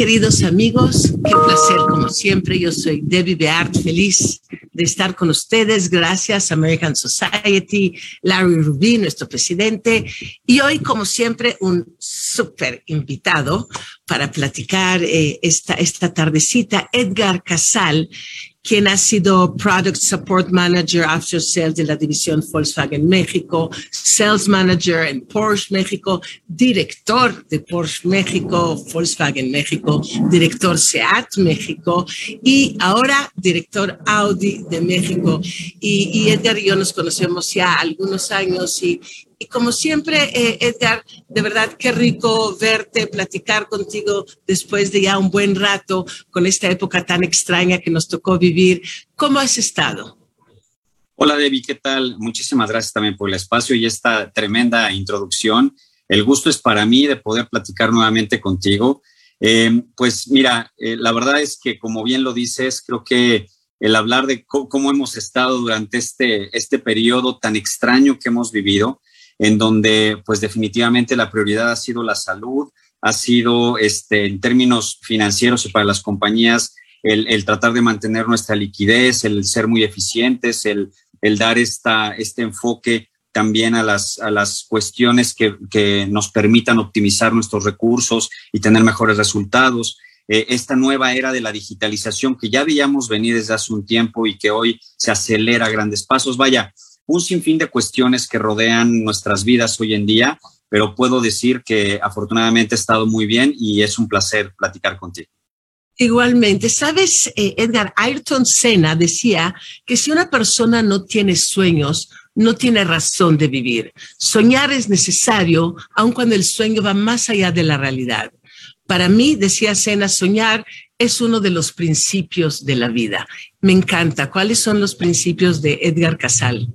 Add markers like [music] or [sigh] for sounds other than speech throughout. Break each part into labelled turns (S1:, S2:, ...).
S1: queridos amigos. Qué placer, como siempre. Yo soy Debbie Beart, feliz de estar con ustedes. Gracias, American Society, Larry Rubin, nuestro presidente. Y hoy, como siempre, un súper invitado para platicar eh, esta, esta tardecita, Edgar Casal, quien ha sido Product Support Manager After Sales de la división Volkswagen México, Sales Manager en Porsche México, director de Porsche México, Volkswagen México, director SEAT México y ahora director Audi de México. Y, y Edgar y yo nos conocemos ya algunos años y, y como siempre, eh, Edgar, de verdad qué rico verte, platicar contigo después de ya un buen rato con esta época tan extraña que nos tocó vivir. ¿Cómo has estado?
S2: Hola Debbie, ¿qué tal? Muchísimas gracias también por el espacio y esta tremenda introducción. El gusto es para mí de poder platicar nuevamente contigo. Eh, pues mira, eh, la verdad es que como bien lo dices, creo que el hablar de cómo, hemos estado durante este, este periodo tan extraño que hemos vivido, en donde pues definitivamente la prioridad ha sido la salud, ha sido este, en términos financieros y para las compañías el, tratar de mantener nuestra liquidez, el ser muy eficientes, el, dar esta, este enfoque también a las, a las cuestiones que, que nos permitan optimizar nuestros recursos y tener mejores resultados. Eh, esta nueva era de la digitalización que ya veíamos venir desde hace un tiempo y que hoy se acelera a grandes pasos. Vaya, un sinfín de cuestiones que rodean nuestras vidas hoy en día, pero puedo decir que afortunadamente he estado muy bien y es un placer platicar contigo.
S1: Igualmente, sabes, eh, Edgar, Ayrton Senna decía que si una persona no tiene sueños, no tiene razón de vivir. Soñar es necesario, aun cuando el sueño va más allá de la realidad. Para mí, decía Sena, soñar es uno de los principios de la vida. Me encanta. ¿Cuáles son los principios de Edgar Casal?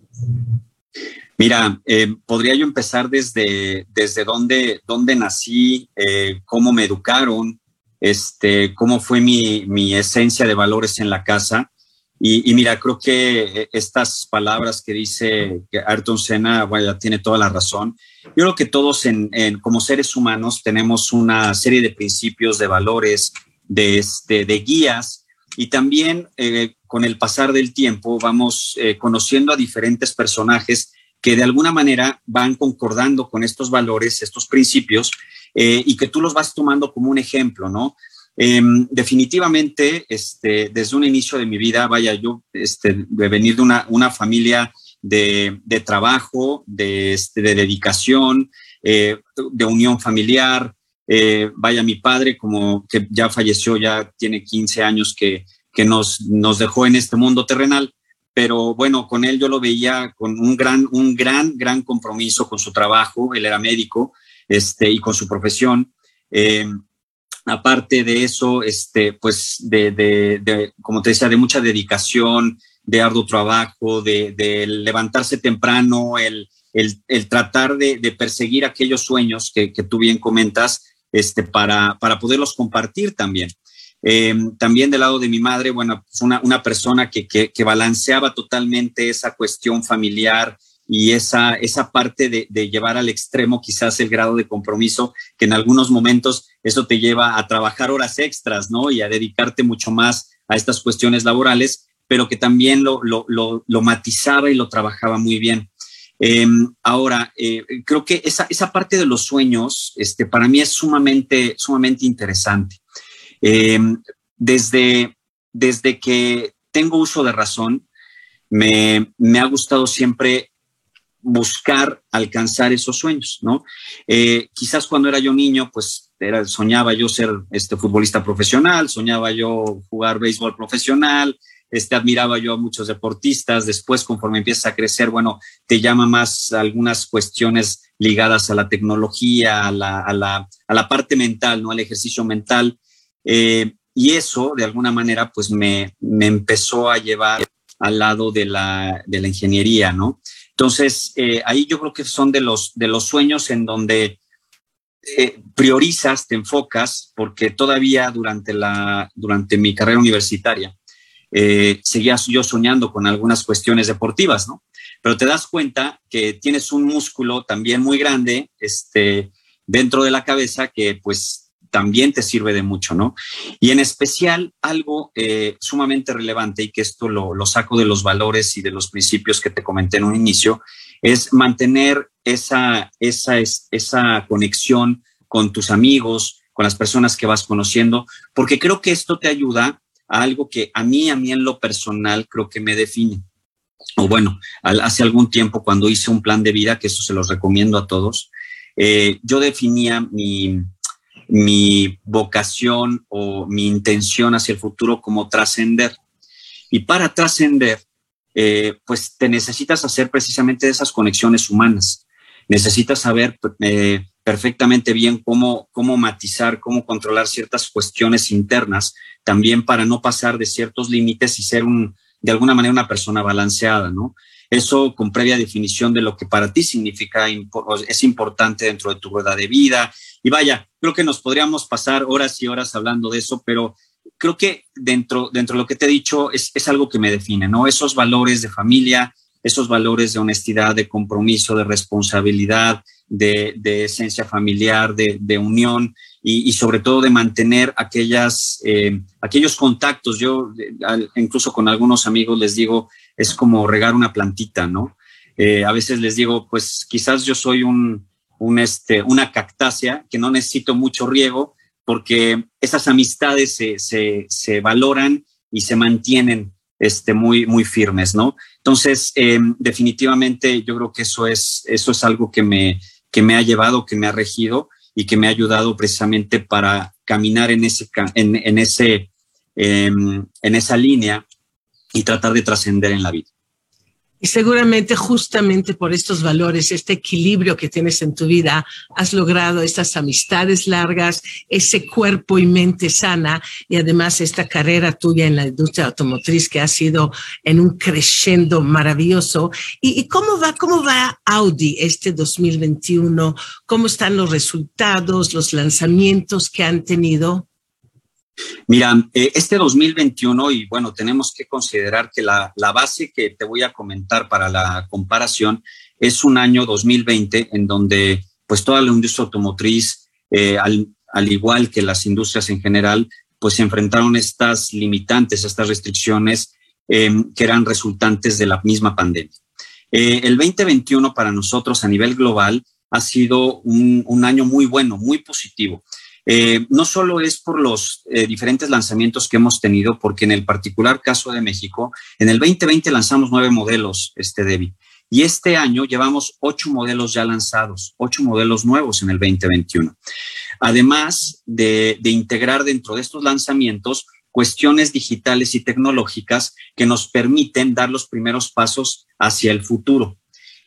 S2: Mira, eh, podría yo empezar desde, desde dónde, dónde nací, eh, cómo me educaron, este, cómo fue mi, mi, esencia de valores en la casa. Y, mira, creo que estas palabras que dice Ayrton Senna, vaya, tiene toda la razón. Yo creo que todos en, como seres humanos tenemos una serie de principios, de valores, de, este, de guías y también eh, con el pasar del tiempo vamos eh, conociendo a diferentes personajes que de alguna manera van concordando con estos valores, estos principios, eh, y que tú los vas tomando como un ejemplo, ¿no? Em, definitivamente, este, desde un inicio de mi vida, vaya, yo este, de venir de una, una familia de, de trabajo, de, este, de dedicación, eh, de unión familiar. Eh, vaya, mi padre, como que ya falleció, ya tiene 15 años que, que nos, nos dejó en este mundo terrenal, pero bueno, con él yo lo veía con un gran, un gran, gran compromiso con su trabajo, él era médico, este, y con su profesión. Eh, aparte de eso, este, pues de, como te decía, de mucha dedicación, de arduo trabajo, de, levantarse temprano, el, tratar de, perseguir aquellos sueños que, tú bien comentas, este, para, para poderlos compartir también. Em, también del lado de mi madre, bueno, pues una, una persona que, que, balanceaba totalmente esa cuestión familiar, y esa, esa parte de, de, llevar al extremo quizás el grado de compromiso, que en algunos momentos eso te lleva a trabajar horas extras, ¿no? Y a dedicarte mucho más a estas cuestiones laborales, pero que también lo, lo, lo, matizaba y lo trabajaba muy bien. Em, ahora, eh, creo que esa, esa parte de los sueños, este, para mí es sumamente, sumamente interesante. Em, desde, desde que tengo uso de razón, me, me ha gustado siempre buscar alcanzar esos sueños, ¿no? Eh, quizás cuando era yo niño, pues era, soñaba yo ser este futbolista profesional, soñaba yo jugar béisbol profesional, este, admiraba yo a muchos deportistas. Después, conforme empiezas a crecer, bueno, te llama más algunas cuestiones ligadas a la tecnología, a la, a la, a la parte mental, ¿no? Al ejercicio mental. Eh, y eso, de alguna manera, pues me, me empezó a llevar al lado de la, de la ingeniería, ¿no? Entonces, eh, ahí yo creo que son de los, de los sueños en donde eh, priorizas, te enfocas, porque todavía durante, la, durante mi carrera universitaria seguía yo soñando con algunas cuestiones deportivas, ¿no? Pero te das cuenta que tienes un músculo también muy grande este, dentro de la cabeza que pues también te sirve de mucho, ¿no? Y en especial algo eh, sumamente relevante y que esto lo, saco de los valores y de los principios que te comenté en un inicio, es mantener esa, esa, esa conexión con tus amigos, con las personas que vas conociendo, porque creo que esto te ayuda a algo que a mí, a mí en lo personal, creo que me define. O bueno, hace algún tiempo cuando hice un plan de vida, que eso se los recomiendo a todos, eh, yo definía mi, mi vocación o mi intención hacia el futuro como trascender. Y para trascender, eh, pues te necesitas hacer precisamente esas conexiones humanas. Necesitas saber eh, perfectamente bien cómo, cómo matizar, cómo controlar ciertas cuestiones internas, también para no pasar de ciertos límites y ser un, de alguna manera una persona balanceada, ¿no? Eso con previa definición de lo que para ti significa, es importante dentro de tu rueda de vida. Y vaya, creo que nos podríamos pasar horas y horas hablando de eso, pero creo que dentro, dentro de lo que te he dicho es, es algo que me define, ¿no? Esos valores de familia, esos valores de honestidad, de compromiso, de responsabilidad, de, esencia familiar, de unión y, y, sobre todo de mantener aquellas, eh, aquellos contactos. Yo incluso con algunos amigos les digo, es como regar una plantita, ¿no? Eh, a veces les digo, pues quizás yo soy un, un este, una cactácea que no necesito mucho riego porque esas amistades se, se, se valoran y se mantienen este, muy, muy firmes, ¿no? Entonces, eh, definitivamente yo creo que eso es, eso es algo que me, que me ha llevado, que me ha regido y que me ha ayudado precisamente para caminar en, ese, en, ese, eh, en esa línea y tratar de trascender en la vida.
S1: Y seguramente justamente por estos valores, este equilibrio que tienes en tu vida, has logrado estas amistades largas, ese cuerpo y mente sana y además esta carrera tuya en la industria automotriz que ha sido en un crescendo maravilloso. ¿Y, y cómo va, cómo va Audi este 2021? ¿Cómo están los resultados, los lanzamientos que han tenido?
S2: Mira, eh, este 2021, y bueno, tenemos que considerar que la, la, base que te voy a comentar para la comparación es un año 2020 en donde pues toda la industria automotriz, eh, al, al, igual que las industrias en general, pues se enfrentaron estas limitantes, estas restricciones eh, que eran resultantes de la misma pandemia. El 2021 para nosotros a nivel global ha sido un, un año muy bueno, muy positivo. Eh, no solo es por los eh, diferentes lanzamientos que hemos tenido, porque en el particular caso de México, en el 2020 lanzamos nueve modelos, este Debbie, y este año llevamos ocho modelos ya lanzados, ocho modelos nuevos en el 2021. Además de, de integrar dentro de estos lanzamientos cuestiones digitales y tecnológicas que nos permiten dar los primeros pasos hacia el futuro.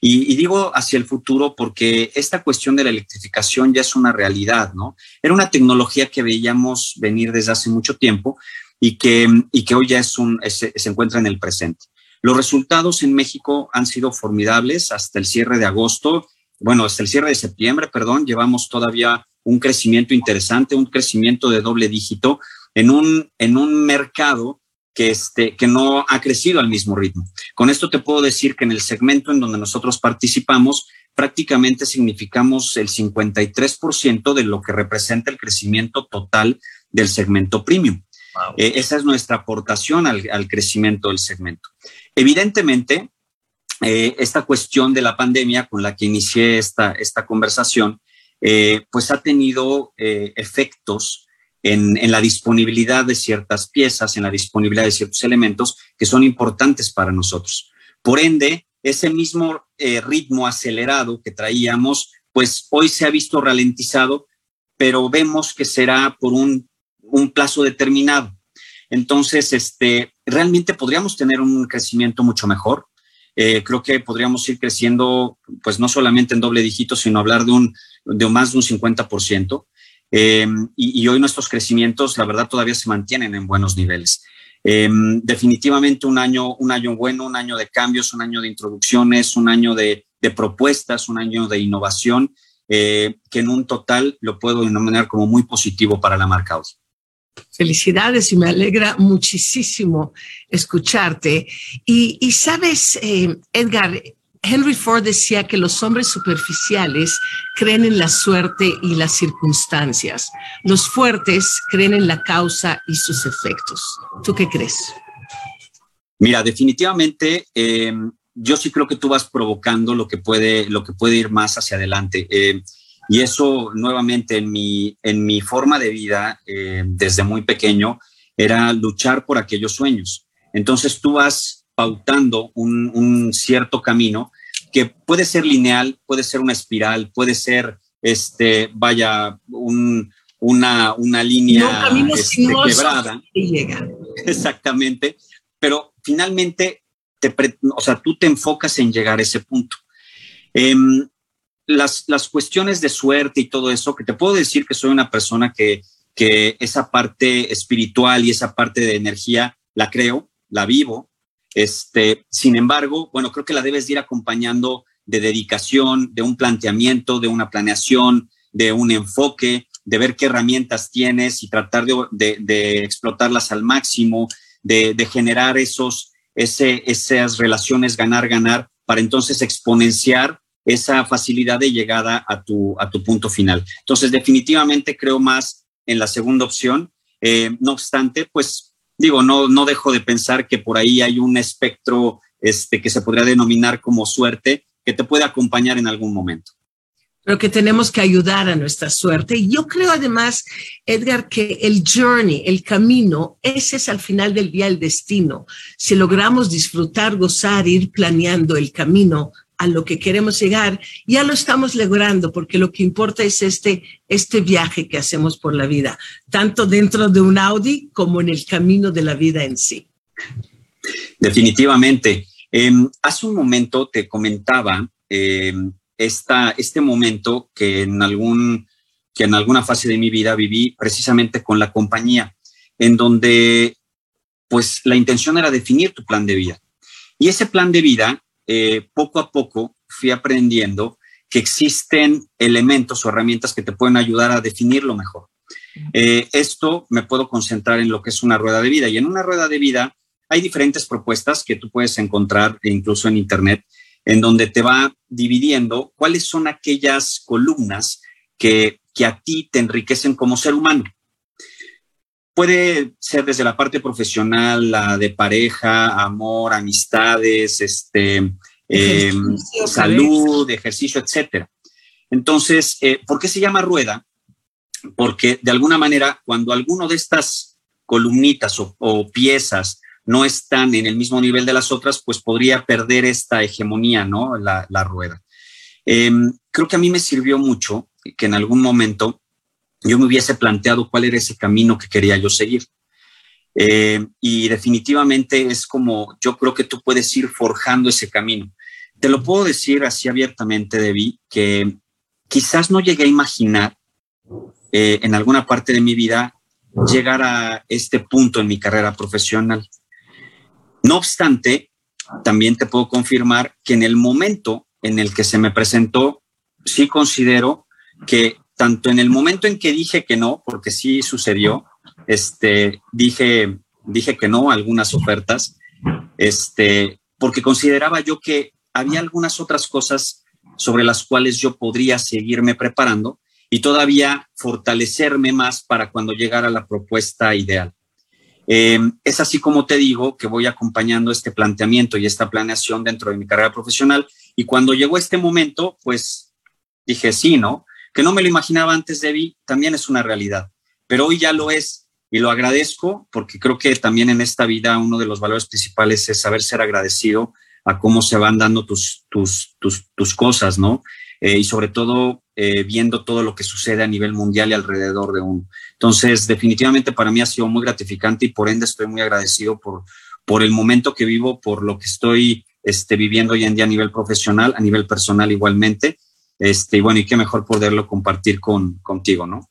S2: Y, digo hacia el futuro porque esta cuestión de la electrificación ya es una realidad, ¿no? Era una tecnología que veíamos venir desde hace mucho tiempo y que, y que hoy ya es un, se encuentra en el presente. Los resultados en México han sido formidables hasta el cierre de agosto, bueno, hasta el cierre de septiembre, perdón, llevamos todavía un crecimiento interesante, un crecimiento de doble dígito en un, en un mercado que, este, que no ha crecido al mismo ritmo. Con esto te puedo decir que en el segmento en donde nosotros participamos, prácticamente significamos el 53% de lo que representa el crecimiento total del segmento premium. Wow. Eh, esa es nuestra aportación al, al, crecimiento del segmento. Evidentemente, eh, esta cuestión de la pandemia con la que inicié esta, esta conversación, eh, pues ha tenido efectos en, la disponibilidad de ciertas piezas, en la disponibilidad de ciertos elementos que son importantes para nosotros. Por ende, ese mismo eh, ritmo acelerado que traíamos, pues hoy se ha visto ralentizado, pero vemos que será por un, un plazo determinado. Entonces, este, realmente podríamos tener un crecimiento mucho mejor. Eh, creo que podríamos ir creciendo, pues no solamente en doble dígito, sino hablar de un, de más de un 50%. Eh, y, y, hoy nuestros crecimientos, la verdad, todavía se mantienen en buenos niveles. Eh, definitivamente un año, un año bueno, un año de cambios, un año de introducciones, un año de, de propuestas, un año de innovación, eh, que en un total lo puedo denominar como muy positivo para la marca Audi.
S1: Felicidades y me alegra muchísimo escucharte. Y, y sabes, eh, Edgar, Henry Ford decía que los hombres superficiales creen en la suerte y las circunstancias. Los fuertes creen en la causa y sus efectos. ¿Tú qué crees?
S2: Mira, definitivamente eh, yo sí creo que tú vas provocando lo que puede, lo que puede ir más hacia adelante. Eh, y eso nuevamente en mi, en mi forma de vida eh, desde muy pequeño era luchar por aquellos sueños. Entonces tú vas pautando un, un, cierto camino que puede ser lineal, puede ser una espiral, puede ser, este, vaya, un, una, una línea
S1: no,
S2: este, quebrada.
S1: Llega. [laughs]
S2: Exactamente. Pero finalmente, te, o sea, tú te enfocas en llegar a ese punto. Eh, las, las cuestiones de suerte y todo eso, que te puedo decir que soy una persona que, que esa parte espiritual y esa parte de energía la creo, la vivo. Este, sin embargo, bueno, creo que la debes ir acompañando de dedicación, de un planteamiento, de una planeación, de un enfoque, de ver qué herramientas tienes y tratar de, explotarlas al máximo, de, generar esos, ese, esas relaciones ganar-ganar para entonces exponenciar esa facilidad de llegada a tu, a tu punto final. Entonces, definitivamente creo más en la segunda opción. Eh, no obstante, pues digo, no, no dejo de pensar que por ahí hay un espectro este, que se podría denominar como suerte que te puede acompañar en algún momento
S1: pero que tenemos que ayudar a nuestra suerte. Y yo creo además, Edgar, que el journey, el camino, ese es al final del día el destino. Si logramos disfrutar, gozar, ir planeando el camino a lo que queremos llegar, ya lo estamos logrando, porque lo que importa es este, este viaje que hacemos por la vida, tanto dentro de un Audi como en el camino de la vida en sí.
S2: Definitivamente. Em, hace un momento te comentaba em, esta, este momento que en, algún, que en alguna fase de mi vida viví precisamente con la compañía, en donde pues la intención era definir tu plan de vida. Y ese plan de vida, eh, poco a poco fui aprendiendo que existen elementos o herramientas que te pueden ayudar a definirlo mejor. Eh, esto me puedo concentrar en lo que es una rueda de vida. Y en una rueda de vida hay diferentes propuestas que tú puedes encontrar incluso en Internet en donde te va dividiendo cuáles son aquellas columnas que, a ti te enriquecen como ser humano. Puede ser desde la parte profesional, la de pareja, amor, amistades, este, em, salud, ejercicio, etc. Entonces, eh, ¿por qué se llama rueda? Porque de alguna manera, cuando alguno de estas columnitas o piezas no están en el mismo nivel de las otras, pues podría perder esta hegemonía, ¿no? La, rueda. Em, creo que a mí me sirvió mucho que en algún momento yo me hubiese planteado cuál era ese camino que quería yo seguir. Em, y definitivamente es como yo creo que tú puedes ir forjando ese camino. Te lo puedo decir así abiertamente, Debbie, que quizás no llegué a imaginar eh, en alguna parte de mi vida llegar a este punto en mi carrera profesional. No obstante, también te puedo confirmar que en el momento en el que se me presentó, sí considero que tanto en el momento en que dije que no, porque sí sucedió, este, dije, dije que no a algunas ofertas, este, porque consideraba yo que había algunas otras cosas sobre las cuales yo podría seguirme preparando y todavía fortalecerme más para cuando llegara la propuesta ideal. Em, es así como te digo que voy acompañando este planteamiento y esta planeación dentro de mi carrera profesional. Y cuando llegó este momento, pues dije, sí, ¿no? Que no me lo imaginaba antes, Debbie, también es una realidad. Pero hoy ya lo es y lo agradezco porque creo que también en esta vida uno de los valores principales es saber ser agradecido a cómo se van dando tus, tus, tus, tus cosas, ¿no? Eh, y sobre todo eh, viendo todo lo que sucede a nivel mundial y alrededor de uno. Entonces, definitivamente para mí ha sido muy gratificante y por ende estoy muy agradecido por, por el momento que vivo, por lo que estoy este, viviendo hoy en día a nivel profesional, a nivel personal igualmente. Este, y bueno, y qué mejor poderlo compartir con, contigo, ¿no?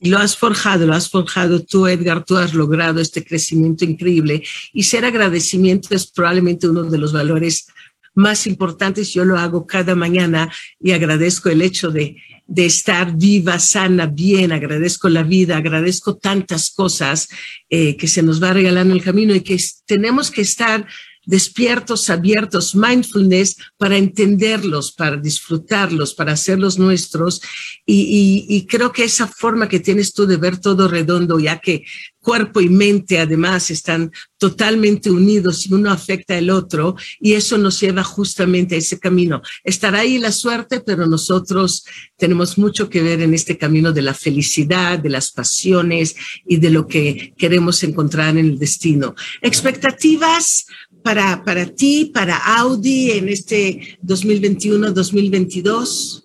S1: Lo has forjado, lo has forjado tú, Edgar, tú has logrado este crecimiento increíble y ser agradecimiento es probablemente uno de los valores más importantes. Yo lo hago cada mañana y agradezco el hecho de, de estar viva, sana, bien, agradezco la vida, agradezco tantas cosas eh, que se nos va regalando el camino y que tenemos que estar despiertos, abiertos, mindfulness para entenderlos, para disfrutarlos, para hacerlos nuestros. Y, creo que esa forma que tienes tú de ver todo redondo, ya que cuerpo y mente además están totalmente unidos y uno afecta al otro y eso nos lleva justamente a ese camino. Estará ahí la suerte, pero nosotros tenemos mucho que ver en este camino de la felicidad, de las pasiones y de lo que queremos encontrar en el destino. Expectativas para, para ti, para Audi en este 2021-2022?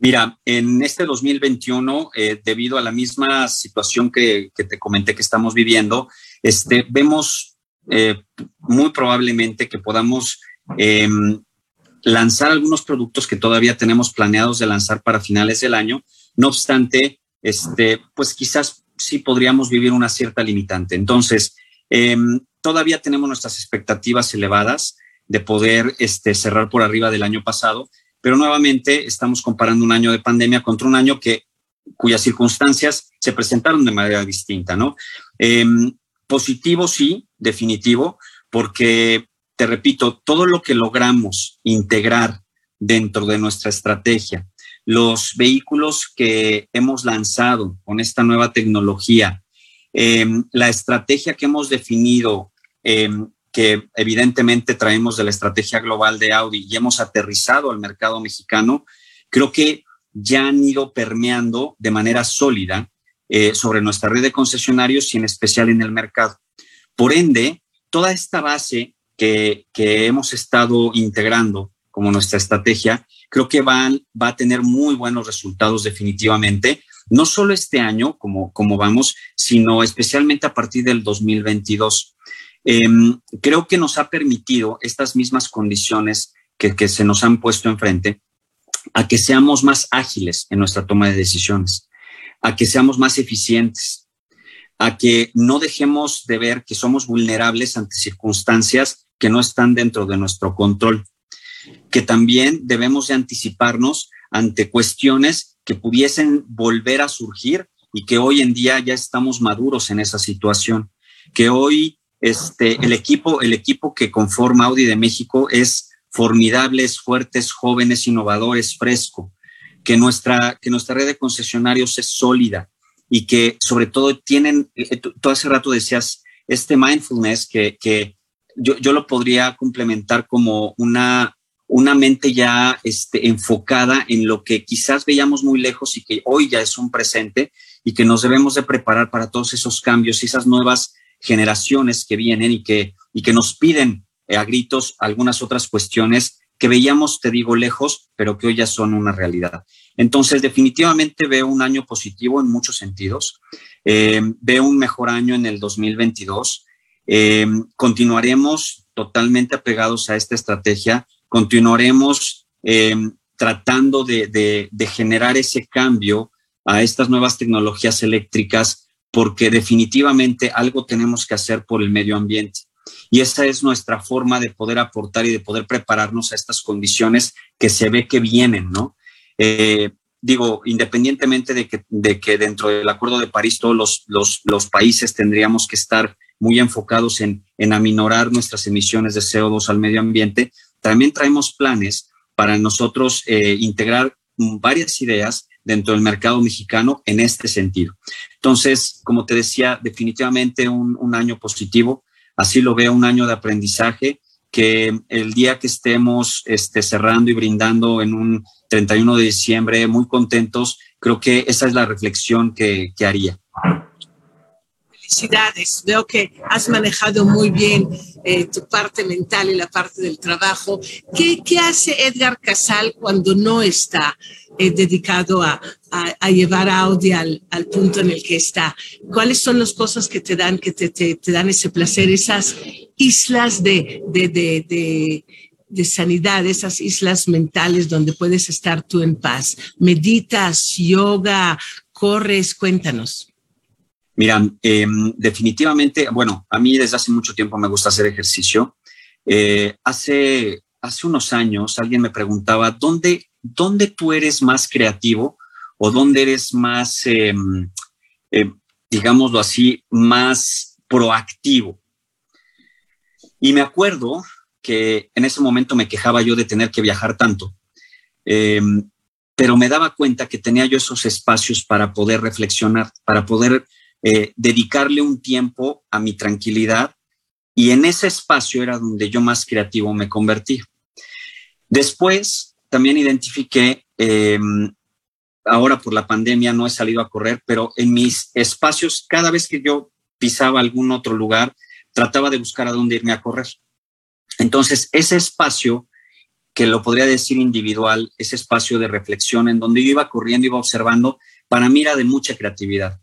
S2: Mira, en este 2021, eh, debido a la misma situación que, te comenté que estamos viviendo, este, vemos eh, muy probablemente que podamos em, lanzar algunos productos que todavía tenemos planeados de lanzar para finales del año. No obstante, este, pues quizás sí podríamos vivir una cierta limitante. Entonces, em, todavía tenemos nuestras expectativas elevadas de poder este, cerrar por arriba del año pasado, pero nuevamente estamos comparando un año de pandemia contra un año que cuyas circunstancias se presentaron de manera distinta, ¿no? Em, positivo, sí, definitivo, porque, te repito, todo lo que logramos integrar dentro de nuestra estrategia, los vehículos que hemos lanzado con esta nueva tecnología, em, la estrategia que hemos definido, em, que evidentemente traemos de la estrategia global de Audi y hemos aterrizado al mercado mexicano, creo que ya han ido permeando de manera sólida eh, sobre nuestra red de concesionarios y en especial en el mercado. Por ende, toda esta base que, que hemos estado integrando como nuestra estrategia, creo que van, va a tener muy buenos resultados definitivamente, no solo este año, como, como vamos, sino especialmente a partir del 2022. Em, creo que nos ha permitido estas mismas condiciones que, que se nos han puesto enfrente a que seamos más ágiles en nuestra toma de decisiones, a que seamos más eficientes, a que no dejemos de ver que somos vulnerables ante circunstancias que no están dentro de nuestro control que también debemos de anticiparnos ante cuestiones que pudiesen volver a surgir y que hoy en día ya estamos maduros en esa situación, que hoy este, el, equipo, el equipo que conforma Audi de México es formidable, es fuerte, es joven, es innovador, es fresco, que nuestra, que nuestra red de concesionarios es sólida y que sobre todo tienen, eh, eh, tú hace rato decías, este mindfulness que, que yo, yo lo podría complementar como una una mente ya este, enfocada en lo que quizás veíamos muy lejos y que hoy ya es un presente y que nos debemos de preparar para todos esos cambios y esas nuevas generaciones que vienen y que, y que nos piden eh, a gritos algunas otras cuestiones que veíamos, te digo, lejos, pero que hoy ya son una realidad. Entonces, definitivamente veo un año positivo en muchos sentidos. Eh, veo un mejor año en el 2022. Eh, continuaremos totalmente apegados a esta estrategia continuaremos em, tratando de, generar ese cambio a estas nuevas tecnologías eléctricas porque definitivamente algo tenemos que hacer por el medio ambiente. Y esa es nuestra forma de poder aportar y de poder prepararnos a estas condiciones que se ve que vienen, ¿no? Eh, digo, independientemente de que, de que, dentro del Acuerdo de París todos los, países tendríamos que estar muy enfocados en, en aminorar nuestras emisiones de CO2 al medio ambiente, también traemos planes para nosotros eh, integrar varias ideas dentro del mercado mexicano en este sentido. Entonces, como te decía, definitivamente un, año positivo, así lo veo, un año de aprendizaje que el día que estemos este, cerrando y brindando en un 31 de diciembre, muy contentos, creo que esa es la reflexión que, que haría
S1: felicidades. Veo que has manejado muy bien eh, tu parte mental y la parte del trabajo. ¿Qué, qué hace Edgar Casal cuando no está eh, dedicado a, a, llevar a Audi al, al, punto en el que está? ¿Cuáles son las cosas que te dan, que te, te, dan ese placer, esas islas de, de, de de sanidad, esas islas mentales donde puedes estar tú en paz. Meditas, yoga, corres, cuéntanos.
S2: Mira, em, definitivamente, bueno, a mí desde hace mucho tiempo me gusta hacer ejercicio. Eh, hace, hace unos años alguien me preguntaba, ¿dónde, ¿dónde tú eres más creativo o dónde eres más, em, em, digámoslo así, más proactivo? Y me acuerdo que en ese momento me quejaba yo de tener que viajar tanto, pero me daba cuenta que tenía yo esos espacios para poder reflexionar, para poder eh, dedicarle un tiempo a mi tranquilidad y en ese espacio era donde yo más creativo me convertí. Después también identifiqué, em, ahora por la pandemia no he salido a correr, pero en mis espacios, cada vez que yo pisaba algún otro lugar, trataba de buscar a dónde irme a correr. Entonces, ese espacio, que lo podría decir individual, ese espacio de reflexión en donde yo iba corriendo, iba observando, para mí era de mucha creatividad.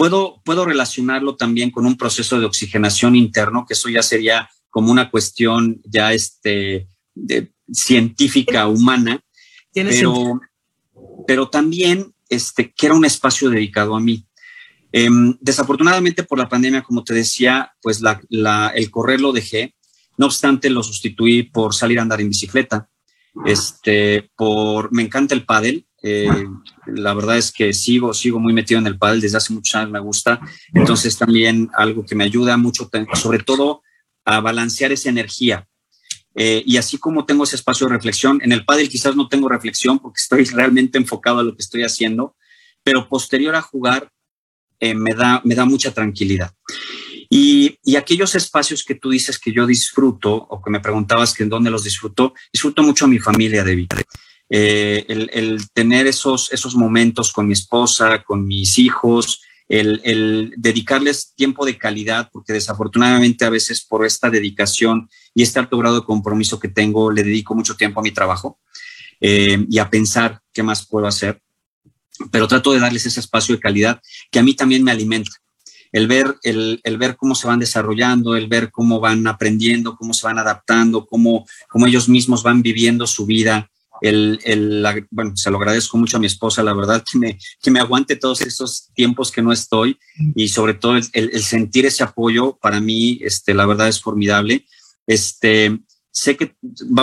S2: Puedo, puedo relacionarlo también con un proceso de oxigenación interno, que eso ya sería como una cuestión ya este, de, científica, humana, pero, pero también este, que era un espacio dedicado a mí. Em, desafortunadamente por la pandemia, como te decía, pues la, el correr lo dejé. No obstante, lo sustituí por salir a andar en bicicleta. Este, por, me encanta el pádel. Eh, la verdad es que sigo, sigo muy metido en el pádel desde hace muchos años, me gusta. Entonces también algo que me ayuda mucho, sobre todo a balancear esa energía. Eh, y así como tengo ese espacio de reflexión, en el pádel quizás no tengo reflexión porque estoy [laughs] realmente enfocado a lo que estoy haciendo, pero posterior a jugar eh, me, da, me da mucha tranquilidad. Y, y, aquellos espacios que tú dices que yo disfruto o que me preguntabas que en dónde los disfruto, disfruto mucho a mi familia, David. Eh, el, tener esos, esos momentos con mi esposa, con mis hijos, el, dedicarles tiempo de calidad, porque desafortunadamente a veces por esta dedicación y este alto grado de compromiso que tengo, le dedico mucho tiempo a mi trabajo eh, y a pensar qué más puedo hacer. Pero trato de darles ese espacio de calidad que a mí también me alimenta el ver, el, ver cómo se van desarrollando, el ver cómo van aprendiendo, cómo se van adaptando, cómo, cómo ellos mismos van viviendo su vida. El, el, bueno, se lo agradezco mucho a mi esposa, la verdad, que me, que me aguante todos esos tiempos que no estoy y sobre todo el, el sentir ese apoyo para mí, este, la verdad es formidable. Este, sé que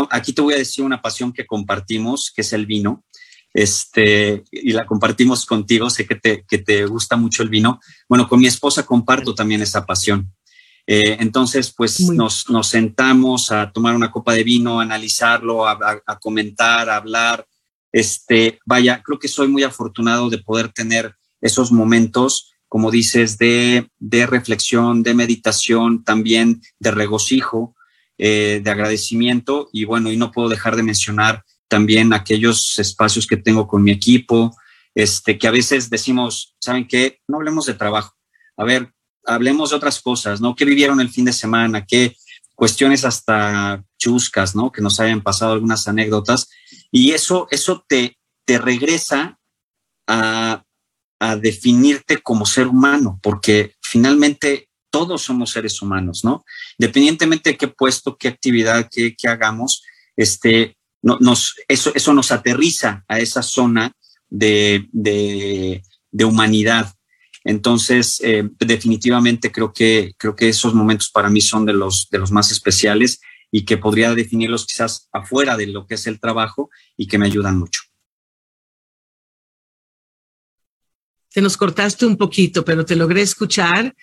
S2: aquí te voy a decir una pasión que compartimos, que es el vino este, y la compartimos contigo, sé que te, que te gusta mucho el vino. Bueno, con mi esposa comparto también esa pasión. Eh, entonces, pues nos, nos, sentamos a tomar una copa de vino, a analizarlo, a, a, comentar, a hablar. Este, vaya, creo que soy muy afortunado de poder tener esos momentos, como dices, de, de reflexión, de meditación, también de regocijo, eh, de agradecimiento. Y bueno, y no puedo dejar de mencionar también aquellos espacios que tengo con mi equipo, este, que a veces decimos, ¿saben qué? No hablemos de trabajo. A ver, hablemos de otras cosas, ¿no? ¿Qué vivieron el fin de semana? ¿Qué cuestiones hasta chuscas, ¿no? Que nos hayan pasado algunas anécdotas. Y eso, eso te, te regresa a, a definirte como ser humano, porque finalmente todos somos seres humanos, ¿no? Independientemente de qué puesto, qué actividad, qué, qué hagamos, este, nos, eso, eso nos aterriza a esa zona de, de, humanidad. Entonces, eh, definitivamente creo que, creo que esos momentos para mí son de los, de los más especiales y que podría definirlos quizás afuera de lo que es el trabajo y que me ayudan mucho.
S1: Te nos cortaste un poquito, pero te logré escuchar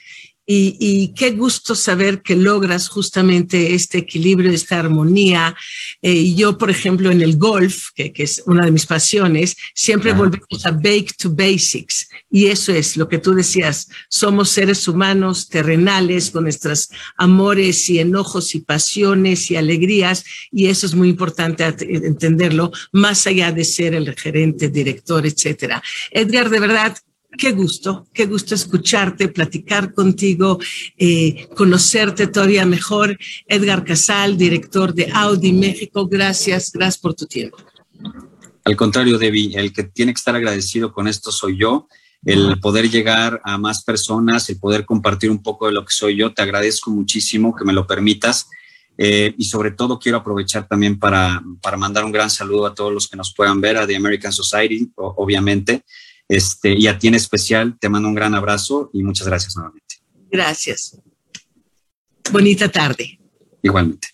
S1: y, y, qué gusto saber que logras justamente este equilibrio, esta armonía. Eh, yo, por ejemplo, en el golf, que, que es una de mis pasiones, siempre volvemos a bake to basics. Y eso es lo que tú decías. Somos seres humanos terrenales con nuestros amores y enojos y pasiones y alegrías. Y eso es muy importante entenderlo, más allá de ser el gerente, director, etcétera. Edgar, de verdad, Qué gusto, qué gusto escucharte, platicar contigo, eh, conocerte todavía mejor. Edgar Casal, director de Audi México, gracias, gracias por tu tiempo.
S2: Al contrario, Debbie, el que tiene que estar agradecido con esto soy yo, el poder llegar a más personas, el poder compartir un poco de lo que soy yo. Te agradezco muchísimo que me lo permitas. Eh, y sobre todo quiero aprovechar también para, para mandar un gran saludo a todos los que nos puedan ver, a The American Society, obviamente, este, y a ti en especial, te mando un gran abrazo y muchas gracias nuevamente.
S1: Gracias. Bonita tarde.
S2: Igualmente.